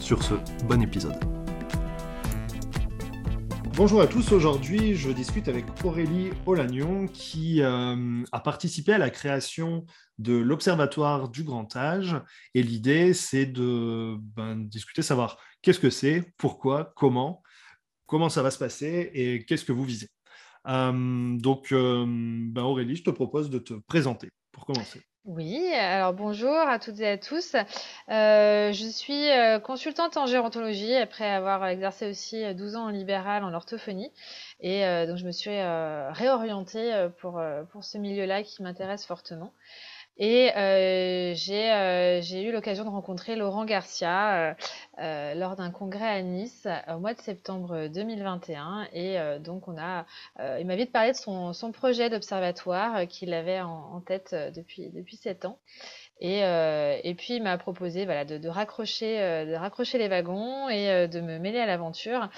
Sur ce, bon épisode. Bonjour à tous, aujourd'hui je discute avec Aurélie Olagnon qui euh, a participé à la création de l'Observatoire du Grand Âge et l'idée c'est de ben, discuter, savoir qu'est-ce que c'est, pourquoi, comment, comment ça va se passer et qu'est-ce que vous visez. Euh, donc euh, ben, Aurélie, je te propose de te présenter pour commencer. Oui, alors bonjour à toutes et à tous. Euh, je suis euh, consultante en gérontologie après avoir exercé aussi 12 ans en libéral en orthophonie. Et euh, donc je me suis réorientée pour, pour ce milieu-là qui m'intéresse fortement. Et euh, euh, j'ai eu l'occasion de rencontrer Laurent Garcia euh, lors d'un congrès à Nice au mois de septembre 2021. Et donc, on a, il m'a vite parlé de son, projet d'observatoire qu'il avait en, en, tête depuis, depuis 7 ans. Et, euh, et puis il m'a proposé voilà, de, de raccrocher, euh, de raccrocher les wagons et euh, de me mêler à l'aventure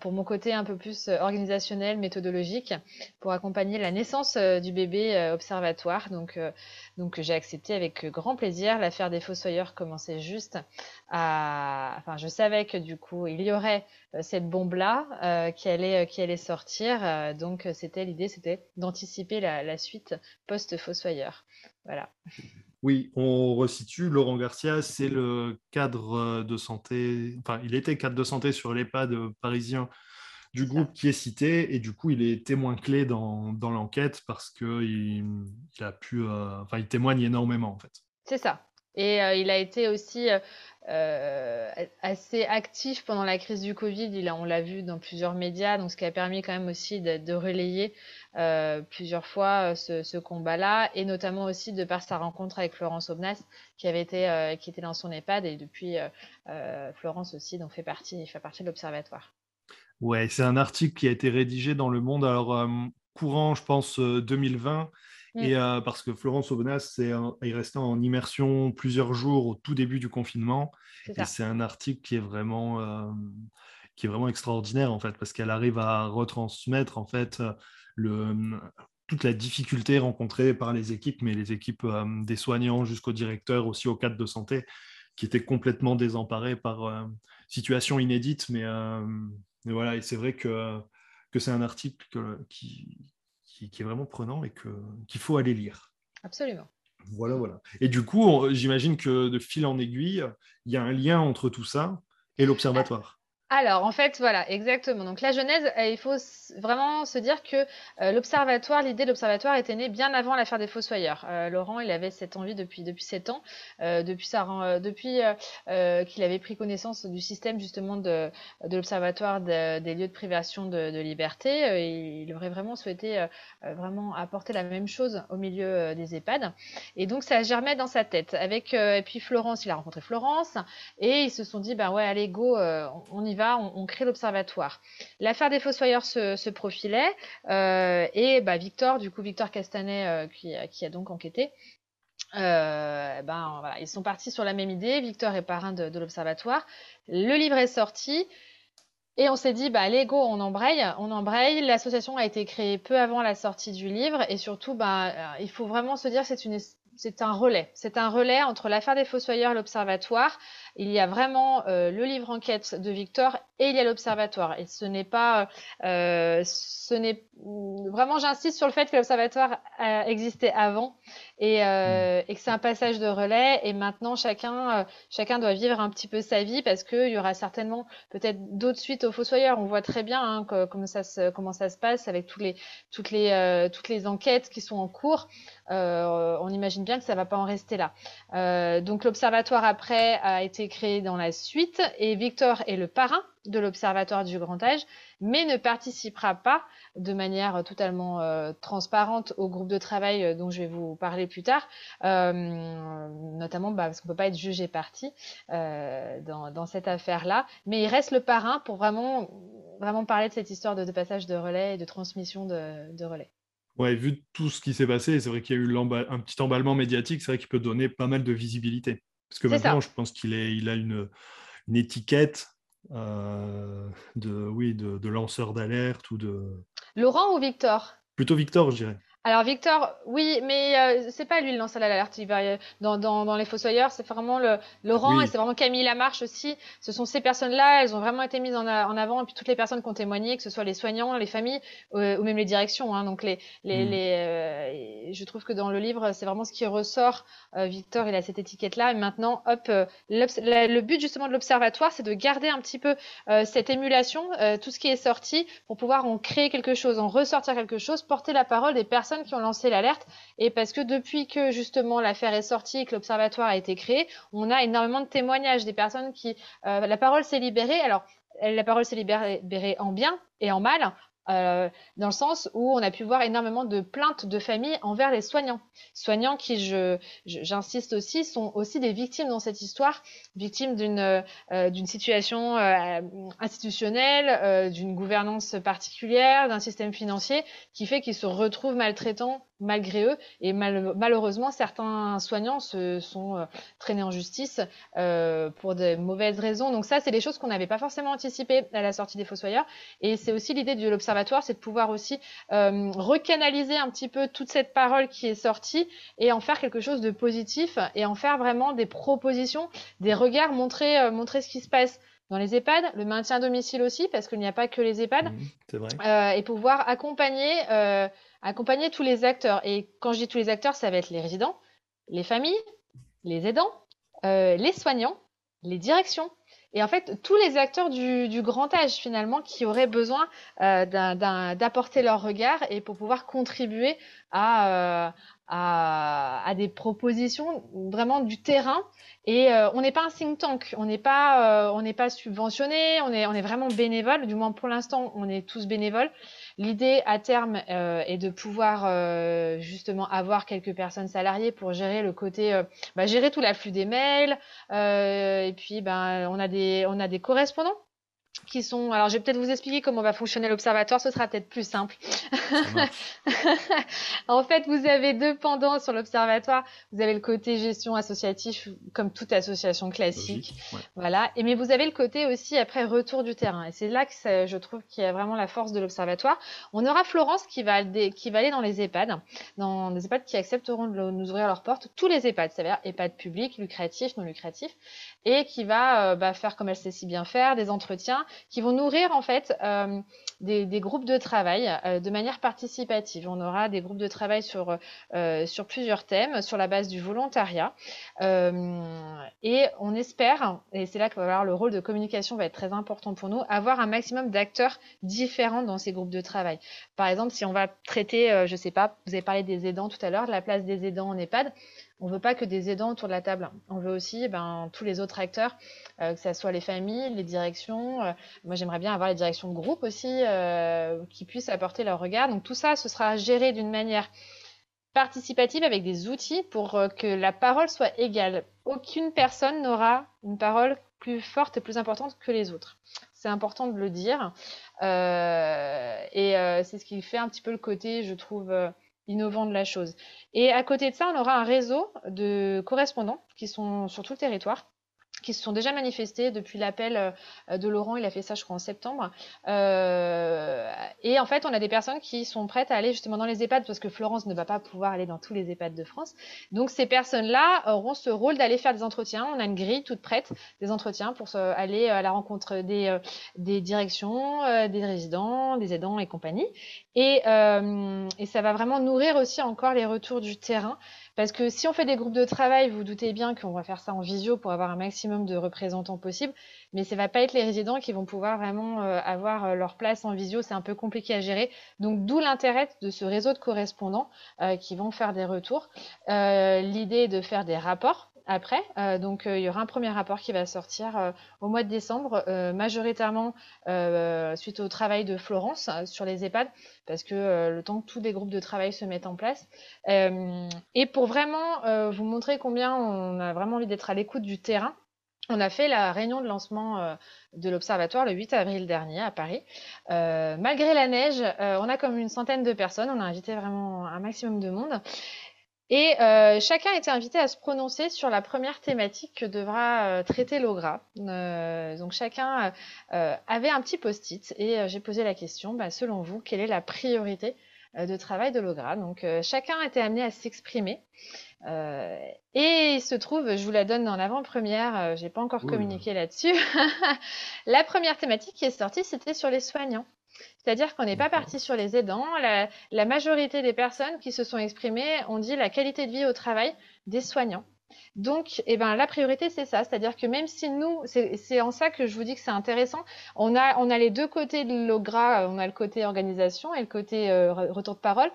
pour mon côté un peu plus organisationnel, méthodologique, pour accompagner la naissance du bébé observatoire. Donc, donc j'ai accepté avec grand plaisir. L'affaire des fossoyeurs commençait juste à... Enfin, je savais que du coup, il y aurait cette bombe-là qui, allait, qui allait sortir. donc c'était l'idée, c'était d'anticiper la, la suite post-fossoyeur. Voilà. Oui, on resitue. Laurent Garcia, c'est le cadre euh, de santé, enfin, il était cadre de santé sur l'EHPAD parisien du groupe qui est cité, et du coup, il est témoin clé dans, l'enquête parce qu'il il a pu, euh, enfin, il témoigne énormément en fait. C'est ça. Et euh, il a été aussi assez actif pendant la crise du Covid. On l'a vu dans plusieurs médias, donc ce qui a permis quand même aussi de relayer euh, plusieurs fois euh, ce, ce combat-là, et notamment aussi de par sa rencontre avec Florence Obnas, qui avait été, euh, qui était dans son EHPAD, et depuis Florence aussi, donc fait partie, fait partie de l'observatoire. Ouais, c'est un article qui a été rédigé dans Le Monde, alors courant, je pense, 2020. Mm. Et parce que Florence Aubenas est, est restée en immersion plusieurs jours au tout début du confinement. Et c'est un article qui est vraiment, qui est vraiment extraordinaire en fait, parce qu'elle arrive à retransmettre en fait le, toute la difficulté rencontrée par les équipes, mais les équipes euh, des soignants jusqu'au directeur, aussi au cadre de santé, qui étaient complètement désemparés par euh, situation inédite. Mais, euh, mais, voilà, et c'est vrai que, que c'est un article qui, qui, qui, est vraiment prenant et qu'il faut aller lire. Absolument. Voilà, voilà. Et du coup, j'imagine que de fil en aiguille, il y a un lien entre tout ça et l'observatoire. Alors, en fait, voilà, exactement. Donc, la Genèse, euh, il faut vraiment se dire que euh, l'observatoire, l'idée de l'observatoire était née bien avant l'affaire des Fossoyeurs. Euh, Laurent, il avait cette envie depuis depuis sept ans, depuis ça, depuis qu'il avait pris connaissance du système justement de, de l'observatoire des lieux de privation de, liberté. il aurait vraiment souhaité vraiment apporter la même chose au milieu des EHPAD. Et donc, ça germait dans sa tête. Avec et puis Florence, il a rencontré Florence et ils se sont dit, ben ouais, allez go, on y on, crée l'observatoire. L'affaire des Fossoyeurs se, profilait euh, et bah, Victor, du coup Victor Castanet, euh, qui, a donc enquêté, euh, ben voilà, ils sont partis sur la même idée. Victor est parrain de, l'observatoire. Le livre est sorti. Et on s'est dit, bah, allez, go, on embraye, on embraye. L'association a été créée peu avant la sortie du livre. Et surtout, bah, il faut vraiment se dire, c'est un relais. C'est un relais entre l'affaire des Fossoyeurs et l'Observatoire. Il y a vraiment euh, le livre enquête de Victor et il y a l'Observatoire. Et ce n'est pas, euh, ce n'est vraiment, j'insiste sur le fait que l'Observatoire a existé avant et, euh, et que c'est un passage de relais. Et maintenant, chacun, chacun doit vivre un petit peu sa vie parce qu'il y aura certainement peut-être d'autres suites aux Fossoyeurs. On voit très bien hein, comment ça se, comment ça se passe avec tous les, toutes les, toutes les enquêtes qui sont en cours. on imagine bien que ça va pas en rester là. donc l'Observatoire après a été créé dans la suite et Victor est le parrain de l'Observatoire du Grand Âge, mais ne participera pas de manière totalement euh, transparente au groupe de travail euh, dont je vais vous parler plus tard, euh, notamment bah, parce qu'on ne peut pas être jugé parti dans, cette affaire-là, mais il reste le parrain pour vraiment, vraiment parler de cette histoire de, passage de relais et de transmission de, relais. Ouais, vu tout ce qui s'est passé, c'est vrai qu'il y a eu un petit emballement médiatique, c'est vrai qu'il peut donner pas mal de visibilité. Parce que maintenant, je pense qu'il il a une, une étiquette euh, de, oui, de, de lanceur d'alerte ou de... Laurent ou Victor? Plutôt Victor, je dirais. Alors Victor, oui, mais euh, c'est pas lui le lanceur d'alerte. Dans, dans, dans les Fossoyeurs, c'est vraiment le Laurent et c'est vraiment Camille Lamarche aussi. Ce sont ces personnes-là, elles ont vraiment été mises en, en, avant et puis toutes les personnes qui ont témoigné, que ce soit les soignants, les familles euh, ou même les directions. Hein. donc les, les, mm. les euh, je trouve que dans le livre, c'est vraiment ce qui ressort. Victor, il a cette étiquette-là. Et maintenant, hop, le but justement de l'observatoire, c'est de garder un petit peu cette émulation, tout ce qui est sorti, pour pouvoir en créer quelque chose, en ressortir quelque chose, porter la parole des personnes qui ont lancé l'alerte et parce que depuis que justement l'affaire est sortie et que l'observatoire a été créé, on a énormément de témoignages des personnes qui euh, la parole s'est libérée. Alors la parole s'est libérée en bien et en mal. Euh, dans le sens où on a pu voir énormément de plaintes de familles envers les soignants. Soignants qui, je, j'insiste aussi, sont aussi des victimes dans cette histoire, victimes d'une euh, d'une situation euh, institutionnelle, d'une gouvernance particulière, d'un système financier qui fait qu'ils se retrouvent maltraitants malgré eux. Et malheureusement, certains soignants se sont euh, traînés en justice euh, pour de mauvaises raisons. Donc ça, c'est des choses qu'on n'avait pas forcément anticipées à la sortie des Fossoyeurs. Et c'est aussi l'idée de l'Observatoire, c'est de pouvoir aussi euh, recanaliser un petit peu toute cette parole qui est sortie et en faire quelque chose de positif et en faire vraiment des propositions, des regards, montrer, montrer ce qui se passe dans les EHPAD, le maintien à domicile aussi, parce qu'il n'y a pas que les EHPAD, mmh, vrai. Euh, et pouvoir accompagner, euh, accompagner tous les acteurs. Et quand je dis tous les acteurs, ça va être les résidents, les familles, les aidants, euh, les soignants, les directions. Et en fait, tous les acteurs du, du grand âge, finalement, qui auraient besoin euh, d'apporter leur regard et pour pouvoir contribuer à, euh, à, à, des propositions vraiment du terrain. Et euh, on n'est pas un think tank, on n'est pas, euh, on n'est pas subventionné, on est, on est vraiment bénévole. Du moins pour l'instant, on est tous bénévoles. L'idée à terme euh, est de pouvoir justement avoir quelques personnes salariées pour gérer le côté, bah, gérer tout l'afflux des mails. et puis, ben, on a des, on a des correspondants qui sont. Alors, je vais peut-être vous expliquer comment va fonctionner l'observatoire. Ce sera peut-être plus simple. en fait, vous avez deux pendants sur l'observatoire. Vous avez le côté gestion associatif, comme toute association classique. Voilà. Et mais vous avez le côté aussi après retour du terrain. Et c'est là que je trouve qu'il y a vraiment la force de l'observatoire. On aura Florence qui va, qui va aller dans les EHPAD, dans des EHPAD qui accepteront de nous ouvrir leurs portes. Tous les EHPAD, c'est-à-dire EHPAD publics, lucratifs, non lucratifs, et qui va euh, bah, faire comme elle sait si bien faire, des entretiens qui vont nourrir en fait euh, des, groupes de travail euh, de manière participative. On aura des groupes de travail sur, euh, sur plusieurs thèmes, sur la base du volontariat. et on espère, et c'est là que le rôle de communication va être très important pour nous, avoir un maximum d'acteurs différents dans ces groupes de travail. Par exemple, si on va traiter, je sais pas, vous avez parlé des aidants tout à l'heure, de la place des aidants en EHPAD, on veut pas que des aidants autour de la table. On veut aussi eh ben, tous les autres acteurs, euh, que ce soit les familles, les directions. Euh, moi, j'aimerais bien avoir les directions de groupe aussi euh, qui puissent apporter leur regard. Donc tout ça, ce sera géré d'une manière participative avec des outils pour que la parole soit égale. Aucune personne n'aura une parole plus forte et plus importante que les autres. C'est important de le dire. et c'est ce qui fait un petit peu le côté, je trouve innovant de la chose. Et à côté de ça, on aura un réseau de correspondants qui sont sur tout le territoire qui se sont déjà manifestés depuis l'appel euh, de Laurent, il a fait ça je crois en septembre. Euh, et en fait, on a des personnes qui sont prêtes à aller justement dans les EHPAD parce que Florence ne va pas pouvoir aller dans tous les EHPAD de France. Donc ces personnes-là auront ce rôle d'aller faire des entretiens. On a une grille toute prête, des entretiens pour aller à la rencontre des, euh, des directions, des résidents, des aidants et compagnie. Et, et ça va vraiment nourrir aussi encore les retours du terrain. Parce que si on fait des groupes de travail, vous, doutez bien qu'on va faire ça en visio pour avoir un maximum de représentants possible, mais ça va pas être les résidents qui vont pouvoir vraiment euh, avoir euh, leur place en visio, c'est un peu compliqué à gérer. Donc d'où l'intérêt de ce réseau de correspondants euh, qui vont faire des retours. L'idée est de faire des rapports après. donc, il y aura un premier rapport qui va sortir au mois de décembre, majoritairement suite au travail de Florence sur les EHPAD, parce que le temps que tous les groupes de travail se mettent en place. et pour vraiment vous montrer combien on a vraiment envie d'être à l'écoute du terrain, on a fait la réunion de lancement euh, de l'Observatoire le 8 avril dernier à Paris. Euh, malgré la neige, euh, on a comme une centaine de personnes. On a invité vraiment un maximum de monde. Et chacun a été invité à se prononcer sur la première thématique que devra traiter l'OGRA. donc chacun avait un petit post-it et j'ai posé la question, bah, selon vous, quelle est la priorité de travail de l'OGRA? Donc chacun a été amené à s'exprimer. Euh, et il se trouve, je vous la donne en avant-première, euh, j'ai pas encore communiqué là-dessus. la première thématique qui est sortie, c'était sur les soignants. C'est-à-dire qu'on n'est pas parti sur les aidants. La, majorité des personnes qui se sont exprimées ont dit la qualité de vie au travail des soignants. Donc, eh ben, la priorité, c'est ça. C'est-à-dire que même si nous, c'est en ça que je vous dis que c'est intéressant, on a, on a les deux côtés de l'OGRA, on a le côté organisation et le côté euh, retour de parole.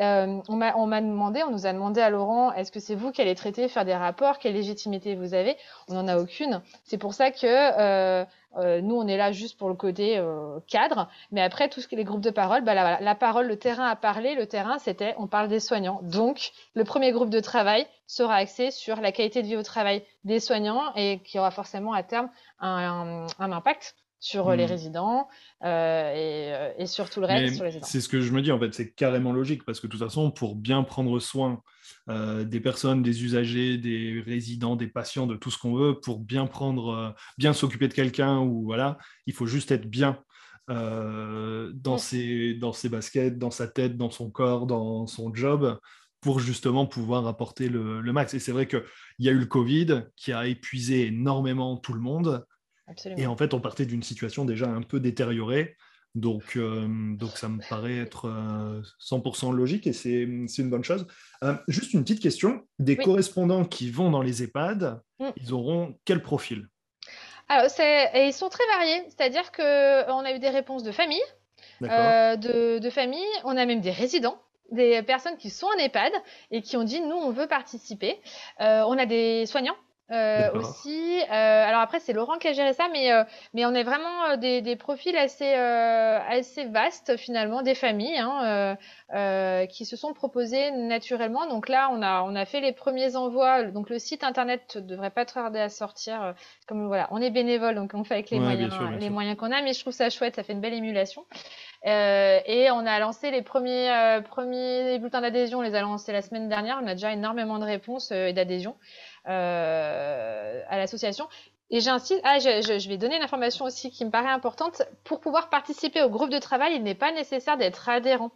Euh, on m'a demandé, on nous a demandé à Laurent, est-ce que c'est vous qui allez traiter, faire des rapports, quelle légitimité vous avez? On n'en a aucune. C'est pour ça que euh, euh, nous, on est là juste pour le côté cadre, mais après tout ce qui est les groupes de parole, bah, la, la, parole, le terrain à parler, le terrain, c'était, on parle des soignants. Donc, le premier groupe de travail sera axé sur la qualité de vie au travail des soignants et qui aura forcément à terme un, un impact sur les hmm. résidents euh, euh, et, sur tout le reste sur les résidents. C'est ce que je me dis en fait, c'est carrément logique parce que de toute façon, pour bien prendre soin euh, des personnes, des usagers, des résidents, des patients, de tout ce qu'on veut, pour bien prendre, bien s'occuper de quelqu'un ou voilà, il faut juste être bien dans, hmm. ses, dans ses baskets, dans sa tête, dans son corps, dans son job pour justement pouvoir apporter le, le max. Et c'est vrai qu'il y a eu le Covid qui a épuisé énormément tout le monde. Et en fait, on partait d'une situation déjà un peu détériorée. Donc, euh, donc ça me paraît être 100% euh, logique et c'est une bonne chose. Euh, juste une petite question. Des correspondants qui vont dans les EHPAD, mm. ils auront quel profil? Alors, et ils sont très variés. C'est-à-dire qu'on a eu des réponses de famille, de, de famille, on a même des résidents des personnes qui sont en EHPAD et qui ont dit nous on veut participer. on a des soignants euh, aussi. Euh, alors après, c'est Laurent qui a géré ça, mais, euh, mais on est vraiment euh, des, des, profils assez, euh, assez vastes finalement, des familles hein, qui se sont proposées naturellement. Donc là, on a, on a fait les premiers envois. Donc le site internet devrait pas tarder à sortir. Comme voilà, on est bénévole, donc on fait avec les moyens, les moyens qu'on a, mais je trouve ça chouette, ça fait une belle émulation. et on a lancé les premiers, premiers bulletins d'adhésion, on les a lancés la semaine dernière. On a déjà énormément de réponses et d'adhésions. Euh, à l'association. Et j'insiste, ah, je, je, vais donner une information aussi qui me paraît importante. Pour pouvoir participer au groupe de travail, il n'est pas nécessaire d'être adhérent.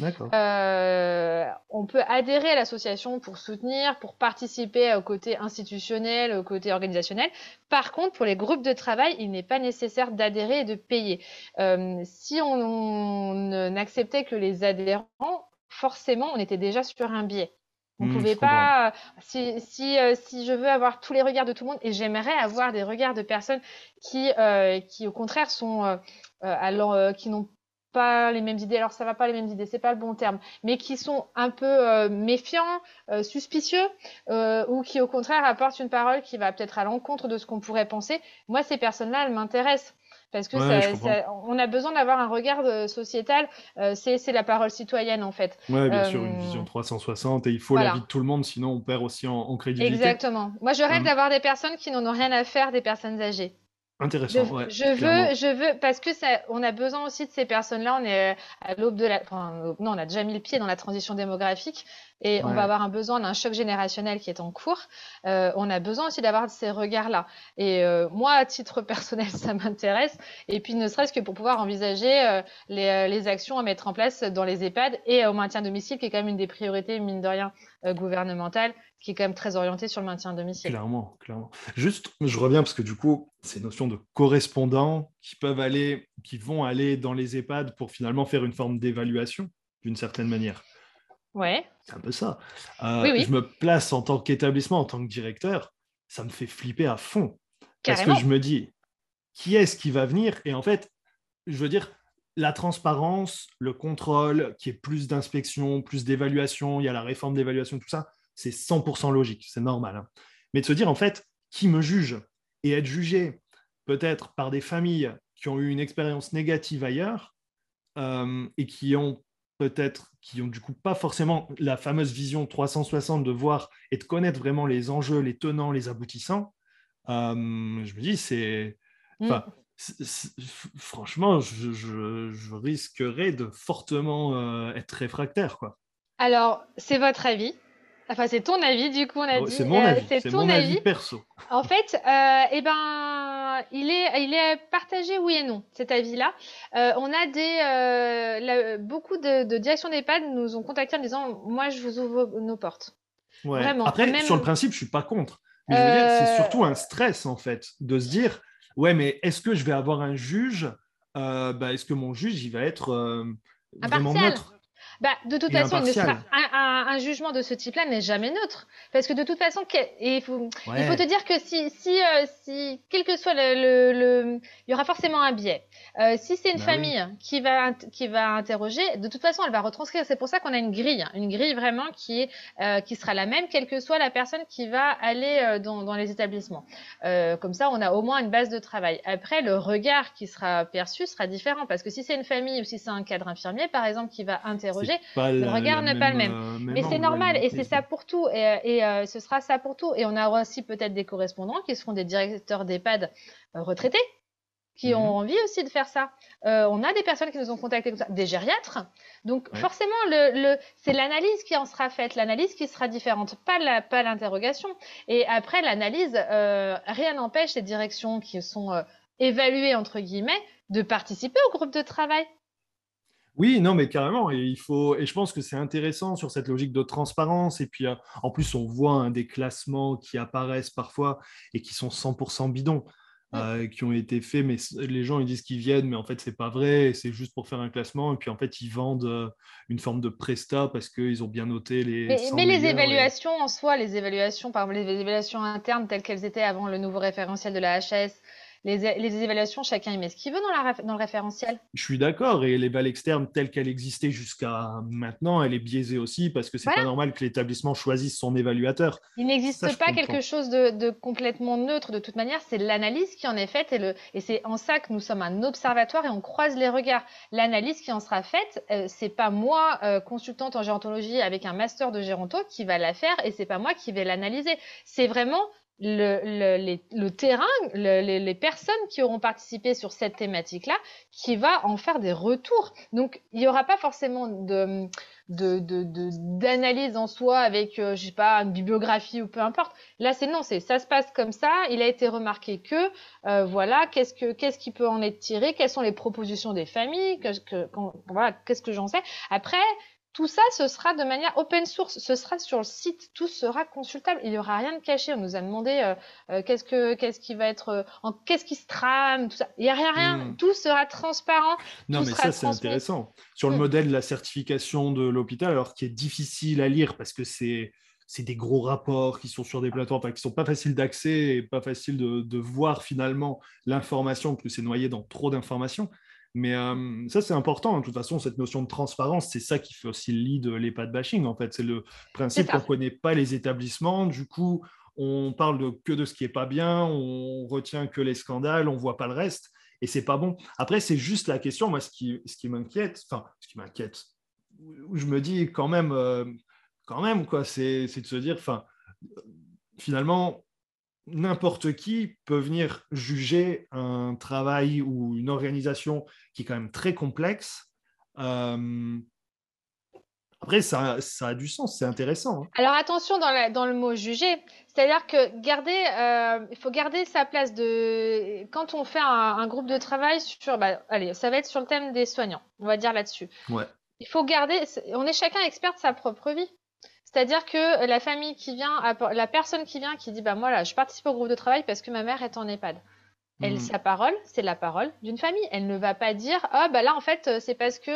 Euh, on peut adhérer à l'association pour soutenir, pour participer au côté institutionnel, au côté organisationnel. Par contre, pour les groupes de travail, il n'est pas nécessaire d'adhérer et de payer. Euh, si on n'acceptait que les adhérents, forcément, on était déjà sur un biais. On ne mmh, pouvait pas. Si, si, euh, si je veux avoir tous les regards de tout le monde, et j'aimerais avoir des regards de personnes qui, euh, qui au contraire, sont euh, alors qui n'ont pas les mêmes idées. Alors ça va pas les mêmes idées, c'est pas le bon terme, mais qui sont un peu méfiants, suspicieux, ou qui au contraire apportent une parole qui va peut-être à l'encontre de ce qu'on pourrait penser. Moi, ces personnes-là, elles m'intéressent parce que ça, on a besoin d'avoir un regard euh, sociétal. Euh, c'est la parole citoyenne en fait. Oui, bien sûr, une euh, vision 360 et il faut l'avis de tout le monde, sinon on perd aussi en, en crédibilité. Exactement. Moi, je rêve d'avoir des personnes qui n'en ont rien à faire des personnes âgées. Intéressant. Je, je veux, je veux, parce que ça, on a besoin aussi de ces personnes-là. On est à l'aube de la, enfin, non, on a déjà mis le pied dans la transition démographique et on va avoir un besoin d'un choc générationnel qui est en cours. Euh, on a besoin aussi d'avoir ces regards-là. Et euh, moi, à titre personnel, ça m'intéresse. Et puis, ne serait-ce que pour pouvoir envisager euh, les, euh, les, actions à mettre en place dans les EHPAD et au maintien domicile, qui est quand même une des priorités, mine de rien, euh, gouvernementales, qui est quand même très orientée sur le maintien à domicile. Clairement, clairement. Juste, je reviens parce que du coup, ces notions de correspondants qui peuvent aller, qui vont aller dans les EHPAD pour finalement faire une forme d'évaluation, d'une certaine manière. Ouais. C'est un peu ça. Euh, je me place en tant qu'établissement, en tant que directeur, ça me fait flipper à fond. Parce que je me dis, qui est-ce qui va venir? Et en fait, je veux dire, la transparence, le contrôle, qui est plus d'inspection, plus d'évaluation, il y a la réforme d'évaluation, tout ça, c'est 100% logique, c'est normal. Hein. mais de se dire en fait, qui me juge Et être jugé peut-être par des familles qui ont eu une expérience négative ailleurs euh, et qui ont peut-être, qui ont du coup pas forcément la fameuse vision 360 de voir et de connaître vraiment les enjeux, les tenants, les aboutissants, euh, je me dis, c'est... Mm. Franchement, je, risquerais de fortement euh, être réfractaire. Quoi. Alors, c'est votre avis? Enfin, c'est ton avis, du coup, on a dit. C'est mon avis. c'est ton avis. perso. En fait, euh, eh ben, il est, il est partagé oui et non, cet avis-là. Euh, on a des, euh, beaucoup de, de directions d'EHPAD nous ont contactés en disant, moi, je vous ouvre nos portes. Vraiment. Après, sur le principe, je suis pas contre. Mais je veux dire, c'est surtout un stress, en fait, de se dire, ouais, mais est-ce que je vais avoir un juge? Bah, Est-ce que mon juge, il va être vraiment neutre? Bah, de toute façon, un, jugement de ce type-là n'est jamais neutre. Parce que de toute façon, il, faut, il faut te dire que si, si, euh, si quel que soit le, le, Il y aura forcément un biais. Euh, si c'est une bah famille qui, va, qui va interroger, de toute façon, elle va retranscrire. C'est pour ça qu'on a une grille. Hein. Une grille vraiment qui, est, euh, qui sera la même, quelle que soit la personne qui va aller dans, dans les établissements. comme ça, on a au moins une base de travail. Après, le regard qui sera perçu sera différent. Parce que si c'est une famille ou si c'est un cadre infirmier, par exemple, qui va interroger, le regard n'est pas le même. Euh, mais c'est normal et c'est ça pour tout et, euh, ce sera ça pour tout. Et on aura aussi peut-être des correspondants qui seront des directeurs d'EHPAD euh, retraités qui ont mhm. envie aussi de faire ça. on a des personnes qui nous ont contactés comme ça, des gériatres. Donc forcément, le, c'est l'analyse qui en sera faite, l'analyse qui sera différente, pas la, pas l'interrogation. Et après l'analyse, rien n'empêche ces directions qui sont évaluées entre guillemets de participer au groupe de travail. Oui, non, mais carrément. Et, il faut, et je pense que c'est intéressant sur cette logique de transparence. Et puis, euh, en plus, on voit un des classements qui apparaissent parfois et qui sont 100% bidons, euh, qui ont été faits. Mais les gens, ils disent qu'ils viennent, mais en fait, c'est pas vrai. C'est juste pour faire un classement. Et puis, en fait, ils vendent euh, une forme de presta parce qu'ils ont bien noté les. Mais, les évaluations en soi, les évaluations, par exemple, les évaluations internes telles qu'elles étaient avant le nouveau référentiel de la HS, les, évaluations, chacun y met ce qu'il veut dans, dans le référentiel. Je suis d'accord, et l'éval externe telle qu'elle existait jusqu'à maintenant, elle est biaisée aussi parce que c'est n'est pas normal que l'établissement choisisse son évaluateur. Il n'existe pas quelque chose de, complètement neutre de toute manière, c'est l'analyse qui en est faite et, le, et c'est en ça que nous sommes un observatoire et on croise les regards. L'analyse qui en sera faite, euh, c'est pas moi, euh, consultante en gérontologie avec un master de géronto, qui va la faire et c'est pas moi qui vais l'analyser. C'est vraiment le, le, terrain, les, personnes qui auront participé sur cette thématique-là, qui va en faire des retours. Donc, il n'y aura pas forcément de, d'analyse en soi avec, euh, je sais pas, une bibliographie ou peu importe. Là, c'est non, c'est ça se passe comme ça. Il a été remarqué que, euh, voilà, qu'est-ce que qu'est-ce qui peut en être tiré, quelles sont les propositions des familles, que, voilà, qu'est-ce que j'en sais. Après, tout ça, ce sera de manière open source, ce sera sur le site, tout sera consultable. Il n'y aura rien de caché. On nous a demandé euh, euh, qu'est-ce que qu'est-ce qui va être, euh, en, qu'est-ce qui se trame, tout ça. Il n'y a rien, rien. Hmm. Tout sera transparent. Non, mais ça c'est intéressant. Sur le hmm. modèle de la certification de l'hôpital, alors qui est difficile à lire parce que c'est c'est des gros rapports qui sont sur des plateformes, enfin, qui sont pas faciles d'accès et pas faciles de, de voir finalement l'information, parce que c'est noyé dans trop d'informations. Mais euh, ça, c'est important. Hein. De toute façon, cette notion de transparence, c'est ça qui fait aussi le lead de bashing. En fait, c'est le principe qu'on ne connaît pas les établissements. Du coup, on parle de, que de ce qui est pas bien, on retient que les scandales, on voit pas le reste. Et c'est pas bon. Après, c'est juste la question. Moi, ce qui, ce qui m'inquiète, enfin, ce qui m'inquiète, je me dis quand même, euh, quand même, quoi, c'est de se dire, enfin, finalement, n'importe qui peut venir juger un travail ou une organisation qui est quand même très complexe. Euh, après, ça, a du sens, c'est intéressant. Hein. Alors attention dans, le mot juger, c'est-à-dire que garder, euh, il faut garder sa place de quand on fait un, groupe de travail sur, bah, allez, ça va être sur le thème des soignants, on va dire là-dessus. Ouais. Il faut garder, on est chacun expert de sa propre vie. C'est-à-dire que la famille qui vient, la personne qui vient, qui dit bah moi là, je participe au groupe de travail parce que ma mère est en EHPAD. Elle, mm. sa parole, c'est la parole d'une famille. Elle ne va pas dire ah bah là en fait euh, c'est parce que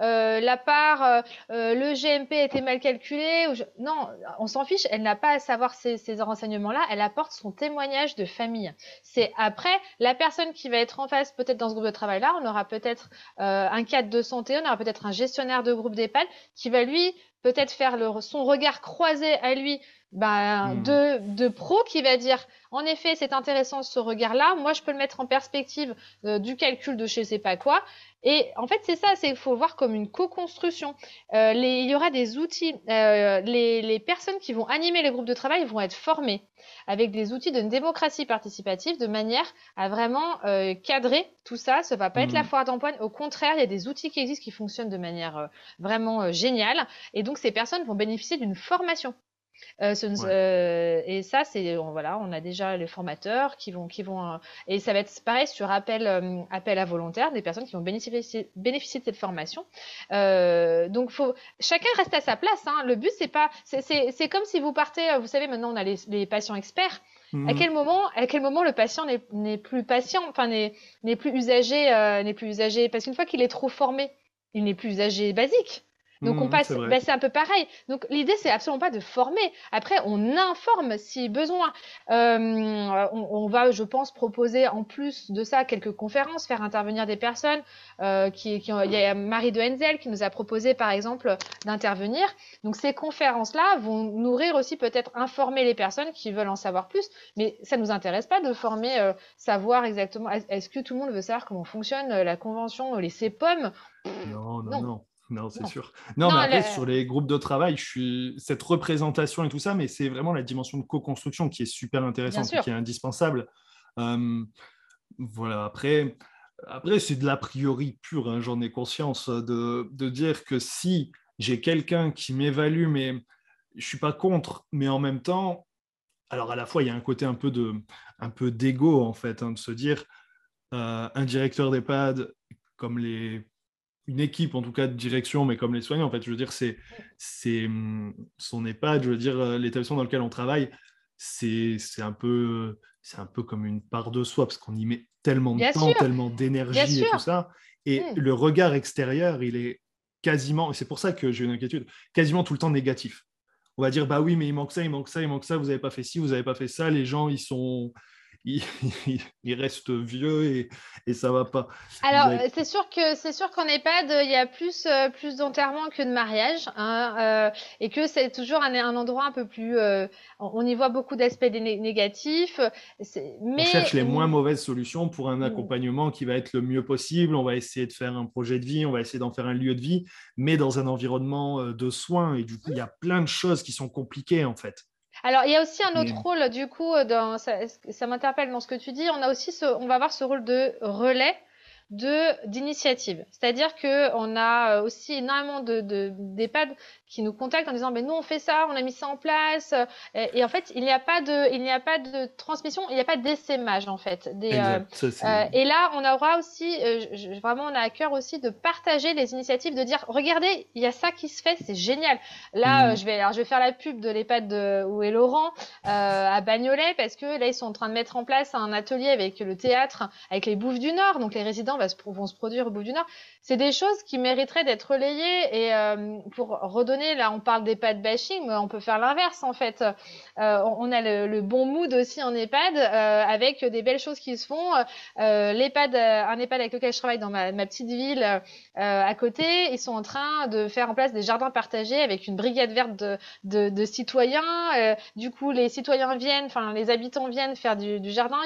euh, la part euh, le GMP était mal calculé. Ou Non, on s'en fiche. Elle n'a pas à savoir ces, ces renseignements-là. Elle apporte son témoignage de famille. C'est après la personne qui va être en face, peut-être dans ce groupe de travail-là, on aura peut-être un cadre de santé, on aura peut-être un gestionnaire de groupe d'EHPAD qui va lui peut-être faire son regard croisé à lui ben, de, de pro qui va dire en effet c'est intéressant ce regard-là, moi je peux le mettre en perspective euh, du calcul de je sais pas quoi. Et en fait c'est ça, c'est il faut voir comme une co-construction. Euh, il y aura des outils, euh, les, les, personnes qui vont animer les groupes de travail vont être formées avec des outils de démocratie participative de manière à vraiment euh, cadrer tout ça. Ça va pas être la hmm. foire d'empoigne. Au contraire, il y a des outils qui existent qui fonctionnent de manière vraiment géniale. Et donc ces personnes vont bénéficier d'une formation euh, euh, et ça, c'est voilà, on a déjà les formateurs qui vont, qui vont, euh, et ça va être pareil sur appel, appel à volontaires, des personnes qui vont bénéficier, bénéficier de cette formation. donc, faut, chacun reste à sa place. Hein. Le but, c'est pas, c'est comme si vous partez, vous savez, maintenant on a les, les patients experts. À mhm. quel moment, à quel moment le patient n'est plus patient, enfin n'est plus usagé, n'est plus usagé, parce qu'une fois qu'il est trop formé, il n'est plus usagé basique. Donc on mmh, passe, ben, c'est un peu pareil. Donc l'idée c'est absolument pas de former. Après on informe si besoin. Euh, on, va, je pense, proposer en plus de ça quelques conférences, faire intervenir des personnes. Euh, qui, qui il y a Marie de Henzel qui nous a proposé par exemple d'intervenir. Donc ces conférences-là vont nourrir aussi peut-être informer les personnes qui veulent en savoir plus. Mais ça nous intéresse pas de former, euh, savoir exactement. Est-ce que tout le monde veut savoir comment fonctionne la convention, les CEPOM non, non. non. Non, c'est sûr. Non, mais après, sur les groupes de travail, je suis cette représentation et tout ça, mais c'est vraiment la dimension de co-construction qui est super intéressante, qui est indispensable. voilà, après, après c'est de l'a priori pur, hein, j'en ai conscience, de, de, dire que si j'ai quelqu'un qui m'évalue, mais je suis pas contre, mais en même temps, alors à la fois, il y a un côté un peu de un peu d'ego, en fait, hein, de se dire, euh, un directeur d'EHPAD, comme les une équipe, en tout cas de direction, mais comme les soignants, en fait, je veux dire, c'est, c'est son EHPAD, je veux dire, euh, l'établissement dans lequel on travaille, c'est, c'est un peu, c'est un peu comme une part de soi, parce qu'on y met tellement de temps, tellement d'énergie et tout ça. Et hmm. le regard extérieur, il est quasiment, et c'est pour ça que j'ai une inquiétude, quasiment tout le temps négatif. On va dire, bah oui, mais il manque ça, il manque ça, il manque ça, vous n'avez pas fait ci, vous n'avez pas fait ça, les gens, ils sont, il, reste vieux et, et ça va pas. Alors c'est sûr que c'est sûr qu'en EHPAD il y a plus euh, plus d'enterrement que de mariage hein, euh, et que c'est toujours un, un, endroit un peu plus euh, on y voit beaucoup d'aspects négatifs. Mais on cherche les moins mauvaises solutions pour un mm. accompagnement qui va être le mieux possible. On va essayer de faire un projet de vie, on va essayer d'en faire un lieu de vie, mais dans un environnement de soins et du coup il y a plein de choses qui sont compliquées en fait. Alors, il y a aussi un autre rôle, du coup, dans, ça, ça m'interpelle dans ce que tu dis. On a aussi ce, on va avoir ce rôle de relais de d'initiative. C'est-à-dire que on a euh, aussi énormément de d'EHPAD qui nous contactent en disant mais nous on fait ça, on a mis ça en place et, en fait il n'y a pas de il n'y a pas de transmission, il n'y a pas d'essaimage en fait. Des, euh, euh, et là on aura aussi vraiment on a à cœur aussi de partager les initiatives, de dire regardez il y a ça qui se fait, c'est génial. Là mm. je vais alors je vais faire la pub de l'EHPAD où est Laurent à Bagnolet parce que là ils sont en train de mettre en place un atelier avec le théâtre avec les Bouffes du Nord donc les résidents vont se produire au bout du Nord. C'est des choses qui mériteraient d'être relayées et euh, pour redonner, là on parle d'EHPAD bashing, mais on peut faire l'inverse en fait. Euh, on a le, bon mood aussi en EHPAD euh, avec des belles choses qui se font. L'EHPAD, un EHPAD avec lequel je travaille dans ma, petite ville à côté, ils sont en train de faire en place des jardins partagés avec une brigade verte de, citoyens. du coup, les citoyens viennent, enfin les habitants viennent faire du, jardin,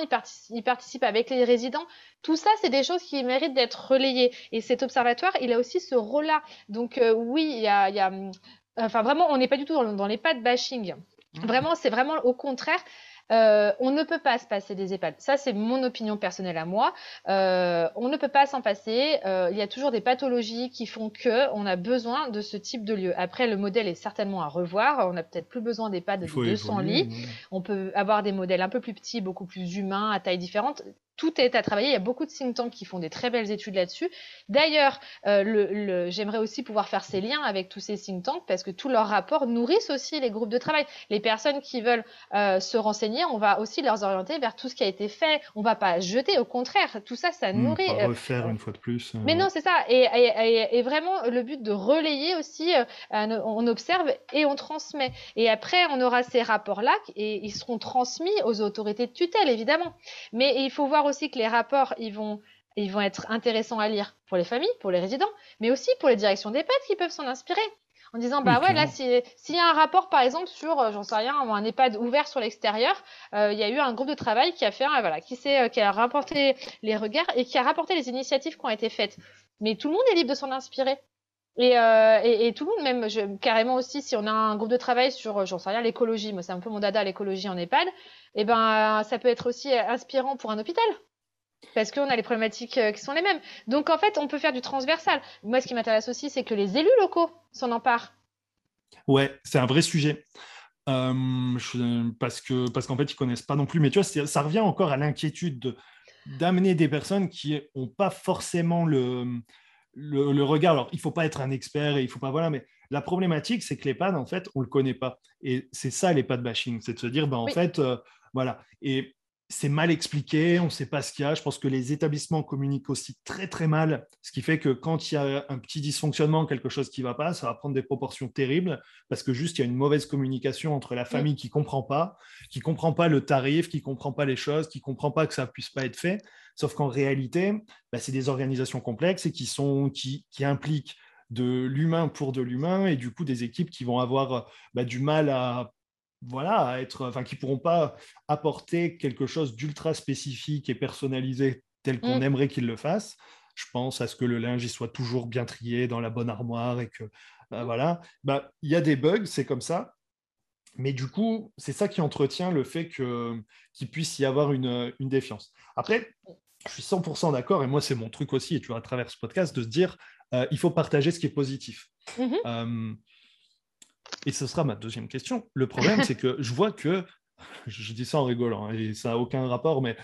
ils participent avec les résidents. Tout ça, c'est des choses qui méritent d'être relayées. Et cet observatoire, il a aussi ce rôle-là. Donc euh, oui, il y a, hum, enfin vraiment, on n'est pas du tout dans, les pas de bashing. Vraiment, c'est vraiment au contraire. Euh, on ne peut pas se passer des EHPAD. Ça, c'est mon opinion personnelle à moi. Euh, on ne peut pas s'en passer. il y a toujours des pathologies qui font que on a besoin de ce type de lieu. Après, le modèle est certainement à revoir. On n'a peut-être plus besoin d'EHPAD de 200 lits. On peut avoir des modèles un peu plus petits, beaucoup plus humains, à taille différente tout est à travailler. Il y a beaucoup de think tanks qui font des très belles études là-dessus. D'ailleurs, euh, le, j'aimerais aussi pouvoir faire ces liens avec tous ces think tanks parce que tous leurs rapports nourrissent aussi les groupes de travail. Les personnes qui veulent euh, se renseigner, on va aussi leur orienter vers tout ce qui a été fait. On va pas jeter, au contraire, tout ça, ça hmm, nourrit. Pas euh, refaire une fois de plus. Mais non, c'est ça. Et, et, et, vraiment, le but de relayer aussi, on observe et on transmet. Et après, on aura ces rapports-là et ils seront transmis aux autorités de tutelle, évidemment. Mais il faut voir aussi que les rapports, ils vont, ils vont être intéressants à lire pour les familles, pour les résidents, mais aussi pour les directions d'EHPAD qui peuvent s'en inspirer. en disant bah ouais là s'il y a un rapport par exemple sur euh, j'en sais rien un EHPAD ouvert sur l'extérieur euh, il y a eu un groupe de travail qui a fait voilà qui s'est qui a rapporté les regards et qui a rapporté les initiatives qui ont été faites. Mais tout le monde est libre de s'en inspirer et, euh, et, tout le monde, même carrément aussi, si on a un groupe de travail sur, j'en sais rien, l'écologie, moi c'est un peu mon dada, l'écologie en EHPAD, et eh ben ça peut être aussi inspirant pour un hôpital parce qu'on a les problématiques euh, qui sont les mêmes. Donc en fait, on peut faire du transversal. Moi, ce qui m'intéresse aussi, c'est que les élus locaux s'en emparent. Ouais, c'est un vrai sujet. Euh, parce que parce qu'en fait, ils connaissent pas non plus. Mais tu vois, ça revient encore à l'inquiétude d'amener des personnes qui n'ont pas forcément le, le, regard. Alors, il faut pas être un expert et il faut pas voilà, mais la problématique, c'est que l'EHPAD, en fait, on le connaît pas. Et c'est ça l'EHPAD bashing, c'est de se dire, ben, en fait, euh, voilà. Et c'est mal expliqué, on ne sait pas ce qu'il y a. Je pense que les établissements communiquent aussi très très mal, ce qui fait que quand il y a un petit dysfonctionnement, quelque chose qui ne va pas, ça va prendre des proportions terribles parce que juste il y a une mauvaise communication entre la famille qui ne comprend pas, qui ne comprend pas le tarif, qui ne comprend pas les choses, qui ne comprend pas que ça ne puisse pas être fait. Sauf qu'en réalité, bah, c'est des organisations complexes et qui, sont, qui, qui impliquent de l'humain pour de l'humain et du coup des équipes qui vont avoir bah, du mal à voilà, à être, enfin, qui pourront pas apporter quelque chose d'ultra spécifique et personnalisé tel qu'on mm. aimerait qu'ils le fassent. Je pense à ce que le linge il soit toujours bien trié dans la bonne armoire et que bah, voilà, bah il y a des bugs, c'est comme ça. Mais du coup, c'est ça qui entretient le fait qu'il puisse y avoir une, une défiance. Après, je suis 100% d'accord, et moi c'est mon truc aussi, et tu vois, à travers ce podcast, de se dire, euh, il faut partager ce qui est positif. Mm-hmm. Euh, et ce sera ma deuxième question. Le problème, c'est que je vois que, je dis ça en rigolant, hein, et ça n'a aucun rapport, mais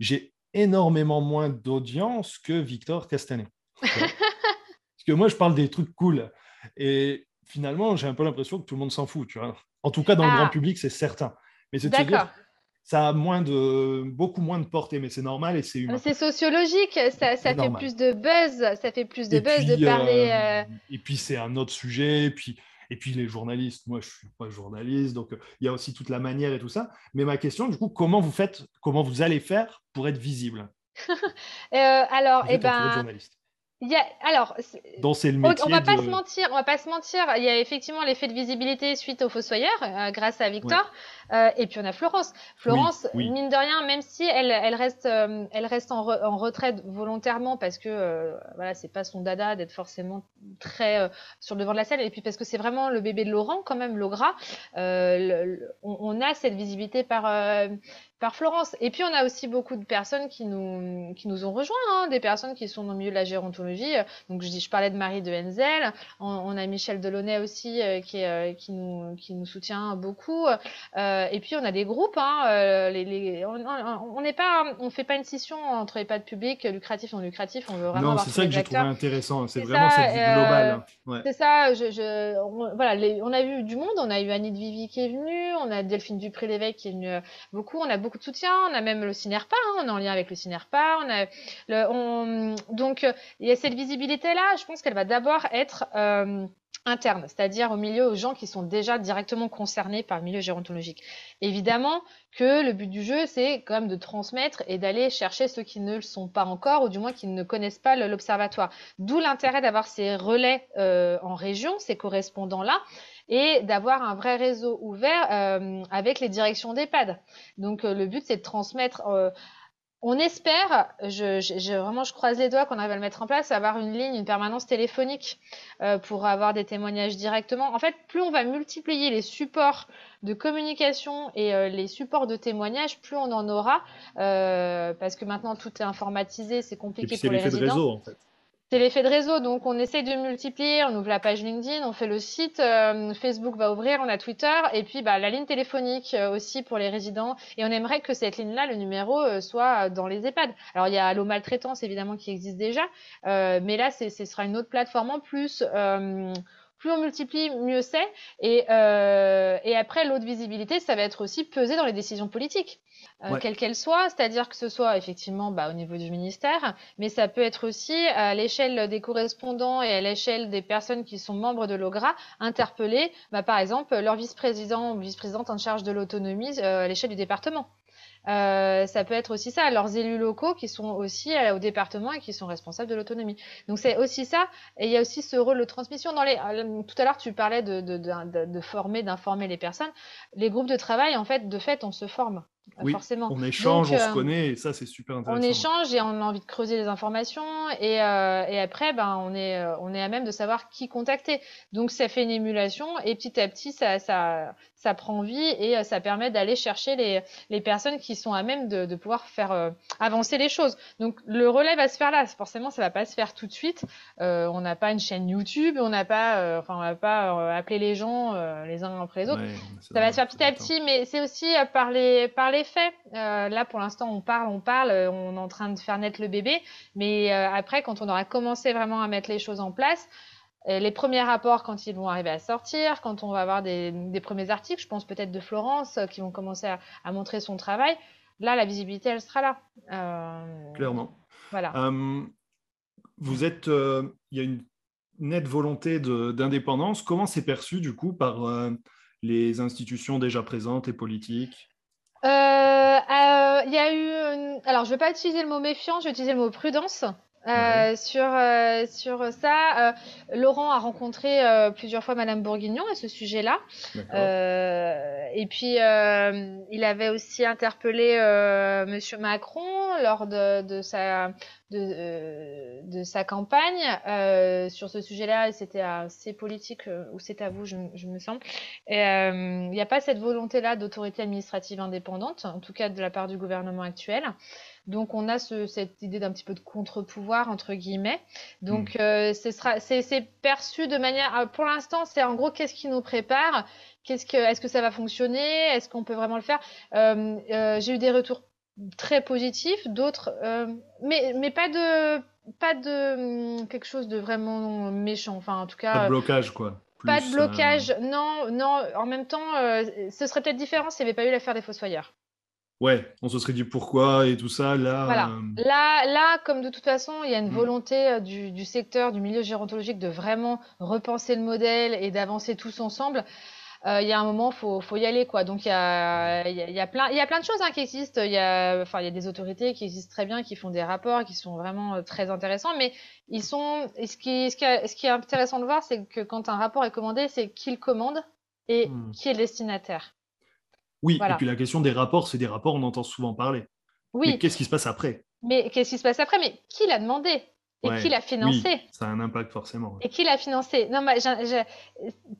j'ai énormément moins d'audience que Victor Castanet. Parce que moi, je parle des trucs cool. Et finalement, j'ai un peu l'impression que tout le monde s'en fout, tu vois. En tout cas, dans le grand ah. public, c'est certain. Mais c'est dire, ça a moins de, beaucoup moins de portée, mais c'est normal et c'est humain. C'est sociologique, ça, ça fait plus de buzz, ça fait plus de buzz de parler. Euh, euh, et puis c'est un autre sujet, et puis et puis les journalistes, moi je suis pas journaliste, donc euh, il y a aussi toute la manière et tout ça. Mais ma question, du coup, comment vous faites, comment vous allez faire pour être visible? Euh, Alors, eh ben, il y a, alors, le métier on, va pas se mentir, on va pas se mentir. Il y a effectivement l'effet de visibilité suite au Fossoyeur, euh, grâce à Victor. Euh, et puis on a Florence. Florence, mine de rien, même si elle, elle reste, euh, elle reste en, en, retraite volontairement parce que euh, voilà, c'est pas son dada d'être forcément très sur le devant de la scène. Et puis parce que c'est vraiment le bébé de Laurent, quand même, Logra. on, on, a cette visibilité par par Florence. Et puis on a aussi beaucoup de personnes qui nous qui nous ont rejoints, hein, des personnes qui sont dans le milieu de la gérontologie. Donc je dis, je parlais de Marie de Henzel. On, a Michel Delaunay aussi qui est, qui nous qui nous soutient beaucoup. Euh, et puis on a des groupes. Hein, euh, les, on n'est pas, on fait pas une scission entre EHPAD public, lucratif, non lucratif. On veut vraiment. Non, c'est ça que j'ai trouvé intéressant. C'est vraiment cette vue globale. Euh, c'est ça. Je, on, voilà, on a vu du monde. On a eu Annie de Vivi qui est venue. On a Delphine Dupré-Lévesque qui est venue beaucoup. On a beaucoup de soutien. On a même le CINERPA. Hein, on est en lien avec le CINERPA. On a donc il y a cette visibilité là. Je pense qu'elle va d'abord être interne, c'est-à-dire au milieu aux gens qui sont déjà directement concernés par le milieu gérontologique. Évidemment que le but du jeu, c'est quand même de transmettre et d'aller chercher ceux qui ne le sont pas encore, ou du moins qui ne connaissent pas l'observatoire. D'où l'intérêt d'avoir ces relais euh, en région, ces correspondants-là, et d'avoir un vrai réseau ouvert euh, avec les directions d'EHPAD. Donc euh, le but, c'est de transmettre on espère, je, vraiment je croise les doigts qu'on arrive à le mettre en place, avoir une ligne, une permanence téléphonique euh, pour avoir des témoignages directement. En fait, plus on va multiplier les supports de communication et euh, les supports de témoignages, plus on en aura, euh, parce que maintenant tout est informatisé, c'est compliqué pour les résidents. De réseau, en fait. C'est l'effet de réseau, donc on essaye de multiplier, on ouvre la page LinkedIn, on fait le site, euh, Facebook va ouvrir, on a Twitter, et puis bah, la ligne téléphonique euh, aussi pour les résidents. Et on aimerait que cette ligne-là, le numéro, euh, soit dans les EHPAD. Alors il y a Allo Maltraitance évidemment qui existe déjà, mais là ce sera une autre plateforme en plus plus on multiplie, mieux c'est. Et, euh, et après, l'autre visibilité, ça va être aussi peser dans les décisions politiques, euh, quelles qu'elles soient, c'est-à-dire que ce soit effectivement bah, au niveau du ministère, mais ça peut être aussi à l'échelle des correspondants et à l'échelle des personnes qui sont membres de l'OGRA, interpeller, bah, par exemple, leur vice-président ou vice-présidente en charge de l'autonomie euh, à l'échelle du département. Ça peut être aussi ça, leurs élus locaux qui sont aussi au département et qui sont responsables de l'autonomie. Donc c'est aussi ça, et il y a aussi ce rôle de transmission. Dans les, tout à l'heure, tu parlais de, de, de, de former, d'informer les personnes. Les groupes de travail, en fait, de fait, on se forme. Oui, forcément. On échange, on se connaît, et ça, c'est super intéressant. On échange et on a envie de creuser les informations, et, et après, ben, on, est, on est à même de savoir qui contacter. Donc, ça fait une émulation, et petit à petit, ça, ça, ça prend vie et euh, ça permet d'aller chercher les, les, personnes qui sont à même de, de pouvoir faire euh, avancer les choses. Donc le relais va se faire là. Forcément, ça va pas se faire tout de suite. Euh, on n'a pas une chaîne YouTube, on n'a pas, euh, enfin, on va pas appeler les gens les uns après les autres. ça, va se faire petit à petit, mais c'est aussi par les par les faits. là, pour l'instant, on parle, on parle, on est en train de faire naître le bébé, mais après, quand on aura commencé vraiment à mettre les choses en place les premiers rapports quand ils vont arriver à sortir, quand on va avoir des, premiers articles, je pense peut-être de Florence, euh, qui vont commencer à, montrer son travail, là, la visibilité, elle sera là. Euh, Clairement. Voilà. Euh, vous êtes, il y a une nette volonté d'indépendance. Comment c'est perçu, du coup, par les institutions déjà présentes et politiques? Il y a eu. Alors, je ne vais pas utiliser le mot méfiant, je vais utiliser le mot prudence. Euh, sur, euh, sur ça, euh, Laurent a rencontré plusieurs fois Madame Bourguignon à ce sujet-là. et puis, il avait aussi interpellé Monsieur Macron lors de, de sa, de, de sa campagne sur ce sujet-là. Et c'était assez politique, ou c'est à vous, je, je me sens. Il n'y a pas cette volonté-là d'autorité administrative indépendante, en tout cas de la part du gouvernement actuel. Donc on a cette idée d'un petit peu de contre-pouvoir entre guillemets. Donc hmm. euh, c'est perçu de manière, euh, pour l'instant, c'est en gros qu'est-ce qui nous prépare, qu'est-ce que, est-ce que ça va fonctionner, est-ce qu'on peut vraiment le faire? Euh, j'ai eu des retours très positifs, d'autres, mais mais pas de pas de hum, quelque chose de vraiment méchant. Enfin en tout cas. Pas de blocage quoi. pas de blocage, non, non. En même temps, ce serait peut-être différent s'il n'y avait pas eu l'affaire des Fossoyeurs. Ouais, on se serait dit pourquoi et tout ça. Là, voilà. Euh, là, là, comme de toute façon, il y a une mm. volonté euh, du, du, secteur, du milieu gérontologique de vraiment repenser le modèle et d'avancer tous ensemble. Euh, il y a un moment, faut, faut y aller, quoi. Donc il y a, il y a, plein, il y a plein de choses hein, qui existent. Il y a, enfin, il y a des autorités qui existent très bien, qui font des rapports, qui sont vraiment très intéressants. Mais ils sont, ce qui, ce qui, est, ce qui est intéressant de voir, c'est que quand un rapport est commandé, c'est qui le commande et mm. qui est le destinataire. Oui, et puis la question des rapports, c'est des rapports, on entend souvent parler. Oui. Mais qu'est-ce qui se passe après? Mais qu'est-ce qui se passe après? Mais qui l'a demandé? Et qui l'a financé? oui, Ça a un impact forcément. Et qui l'a financé? Non, mais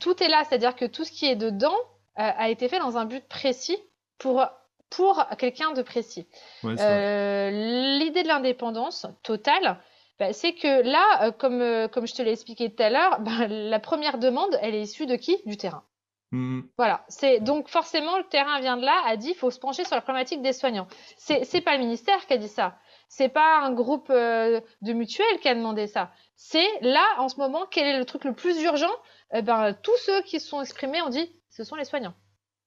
tout est là, c'est-à-dire que tout ce qui est dedans euh, a été fait dans un but précis pour pour quelqu'un de précis. Euh, l'idée de l'indépendance totale, bah, c'est que là, euh, comme, comme je te l'ai expliqué tout à l'heure, bah, la première demande, elle est issue de qui? Du terrain. Mmh. Voilà, c'est donc forcément le terrain vient de là, a dit il faut se pencher sur la problématique des soignants. C'est c'est pas le ministère qui a dit ça, c'est pas un groupe euh, de mutuelles qui a demandé ça. C'est là en ce moment quel est le truc le plus urgent? Eh Ben tous ceux qui se sont exprimés ont dit ce sont les soignants.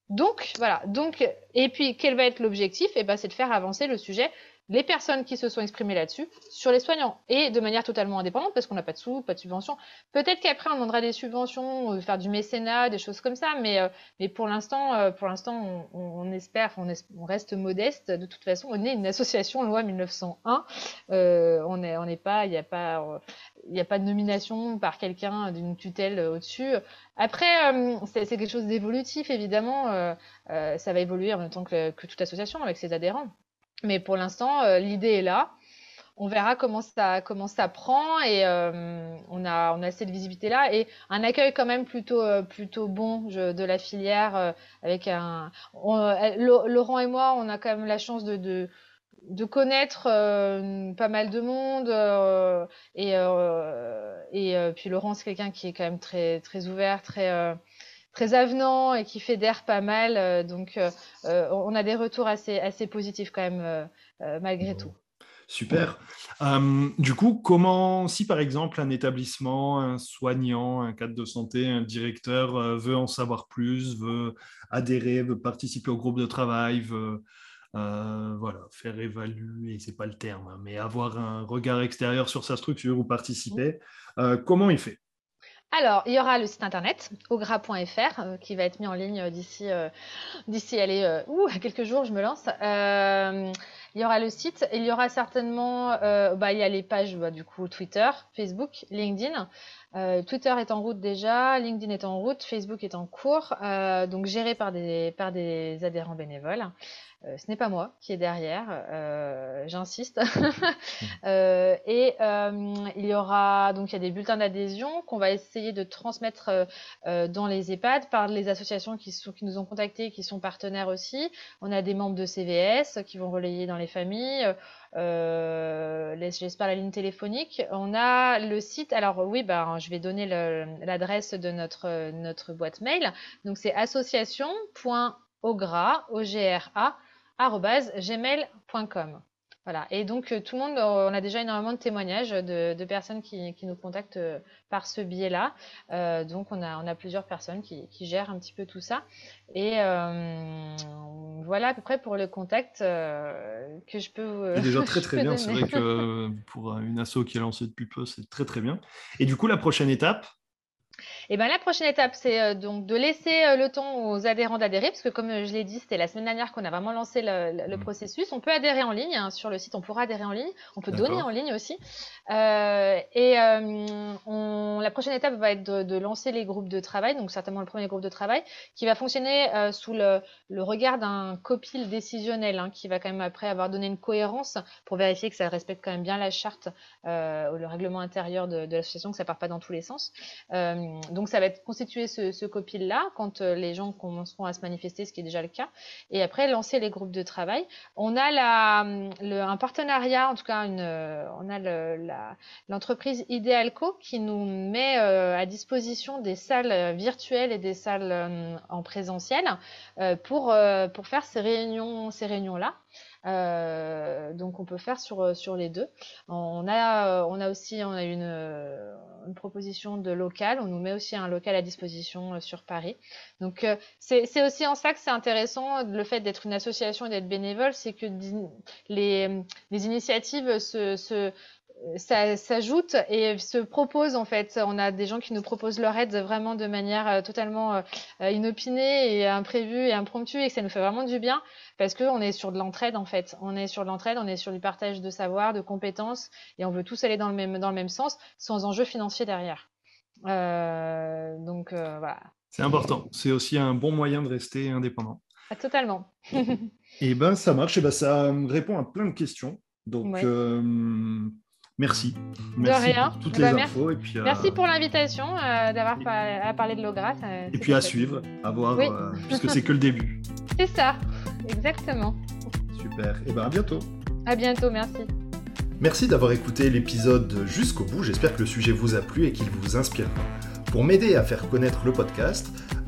Donc voilà, donc et puis quel va être l'objectif? Eh ben c'est de faire avancer le sujet les personnes qui se sont exprimées là-dessus sur les soignants et de manière totalement indépendante parce qu'on n'a pas de sous, pas de subventions. Peut-être qu'après on demandera des subventions, faire du mécénat, des choses comme ça, mais euh, pour l'instant, euh, pour l'instant, on, espère, on, reste modeste. De toute façon, on est une association loi 1901. Euh, on n'est pas, il n'y a pas, de nomination par quelqu'un d'une tutelle au-dessus. Après, c'est quelque chose d'évolutif évidemment. ça va évoluer en même temps que toute association avec ses adhérents. Mais pour l'instant, euh, l'idée est là. On verra comment ça, comment ça prend et euh, on, a, on a cette visibilité là et un accueil quand même plutôt, euh, plutôt bon de la filière avec un. Laurent et moi, on a quand même la chance de, de, de connaître pas mal de monde et, et puis Laurent c'est quelqu'un qui est quand même très, très ouvert, très très avenant et qui fédère pas mal. Euh, donc, euh, euh, on a des retours assez, assez positifs quand même, malgré tout. Super. du coup, comment, si par exemple un établissement, un soignant, un cadre de santé, un directeur veut en savoir plus, veut adhérer, veut participer au groupe de travail, veut voilà, faire évaluer, c'est pas le terme, hein, mais avoir un regard extérieur sur sa structure ou participer, comment il fait? Alors, il y aura le site internet ogra.fr euh, qui va être mis en ligne d'ici euh, d'ici allez ouh, quelques jours, je me lance. Il y aura le site, il y aura certainement bah, il y a les pages bah, du coup Twitter, Facebook, LinkedIn. Twitter est en route déjà, LinkedIn est en route, Facebook est en cours, donc géré par des par des adhérents bénévoles. Euh, ce n'est pas moi qui est derrière, euh, j'insiste. Euh, et il y aura donc il y a des bulletins d'adhésion qu'on va essayer de transmettre dans les EHPAD par les associations qui nous ont contactés, qui sont partenaires aussi. On a des membres de CVS qui vont relayer dans les familles. J'espère la ligne téléphonique. On a le site. Alors oui, bah, je vais donner l'adresse de notre, notre boîte mail. Donc c'est association.ogra, O-G-R-A, gmail.com. Voilà. Et donc, euh, tout le monde, euh, on a déjà énormément de témoignages de, personnes qui, nous contactent euh, par ce biais-là. donc, on a, on a plusieurs personnes qui, gèrent un petit peu tout ça. Et voilà à peu près pour le contact que je peux. C'est déjà très très bien. C'est vrai que pour une asso qui est lancée depuis peu, c'est très très bien. Et du coup, la prochaine étape, et ben la prochaine étape, c'est euh, donc de laisser euh, le temps aux adhérents d'adhérer, parce que comme euh, je l'ai dit, c'était la semaine dernière qu'on a vraiment lancé le, mmh. processus. On peut adhérer en ligne hein, sur le site, on pourra adhérer en ligne, on peut donner en ligne aussi. et on, la prochaine étape va être de, lancer les groupes de travail, donc certainement le premier groupe de travail, qui va fonctionner sous le, regard d'un copil décisionnel, hein, qui va quand même après avoir donné une cohérence pour vérifier que ça respecte quand même bien la charte ou le règlement intérieur de, de l'association, que ça part pas dans tous les sens donc ça va être constituer ce, ce copil-là quand euh, les gens commenceront à se manifester, ce qui est déjà le cas, et après lancer les groupes de travail. On a la, un partenariat, en tout cas une, euh, on a l'entreprise Idealco qui nous met euh, à disposition des salles virtuelles et des salles en présentiel pour, pour faire ces réunions, ces réunions-là. Euh, donc on peut faire sur, euh, sur les deux. On a, euh, on a aussi on a une, une proposition de local. On nous met aussi un local à disposition sur Paris. Donc c'est aussi en ça que c'est intéressant le fait d'être une association et d'être bénévole, c'est que les, les initiatives se, se s'ajoute et se propose en fait. On a des gens qui nous proposent leur aide vraiment de manière euh, totalement euh, euh, inopinée et imprévue et impromptue et que ça nous fait vraiment du bien parce qu'on est sur de l'entraide en fait. On est sur de l'entraide, on est sur du partage de savoir, de compétences et on veut tous aller dans le même, dans le même sens sans enjeu financier derrière. donc voilà. C'est important. C'est aussi un bon moyen de rester indépendant. Ah, totalement. et ben ça marche. Et ben ça répond à plein de questions. Donc Merci. Merci de rien. pour toutes les bah, infos. Et puis, euh, Merci pour l'invitation, euh, d'avoir à parler de l'OGRA. Et puis à suivre, à voir, euh, puisque c'est que le début. C'est ça, exactement. Super. Et bien à bientôt. À bientôt, merci. Merci d'avoir écouté l'épisode jusqu'au bout. J'espère que le sujet vous a plu et qu'il vous inspirera. Pour m'aider à faire connaître le podcast,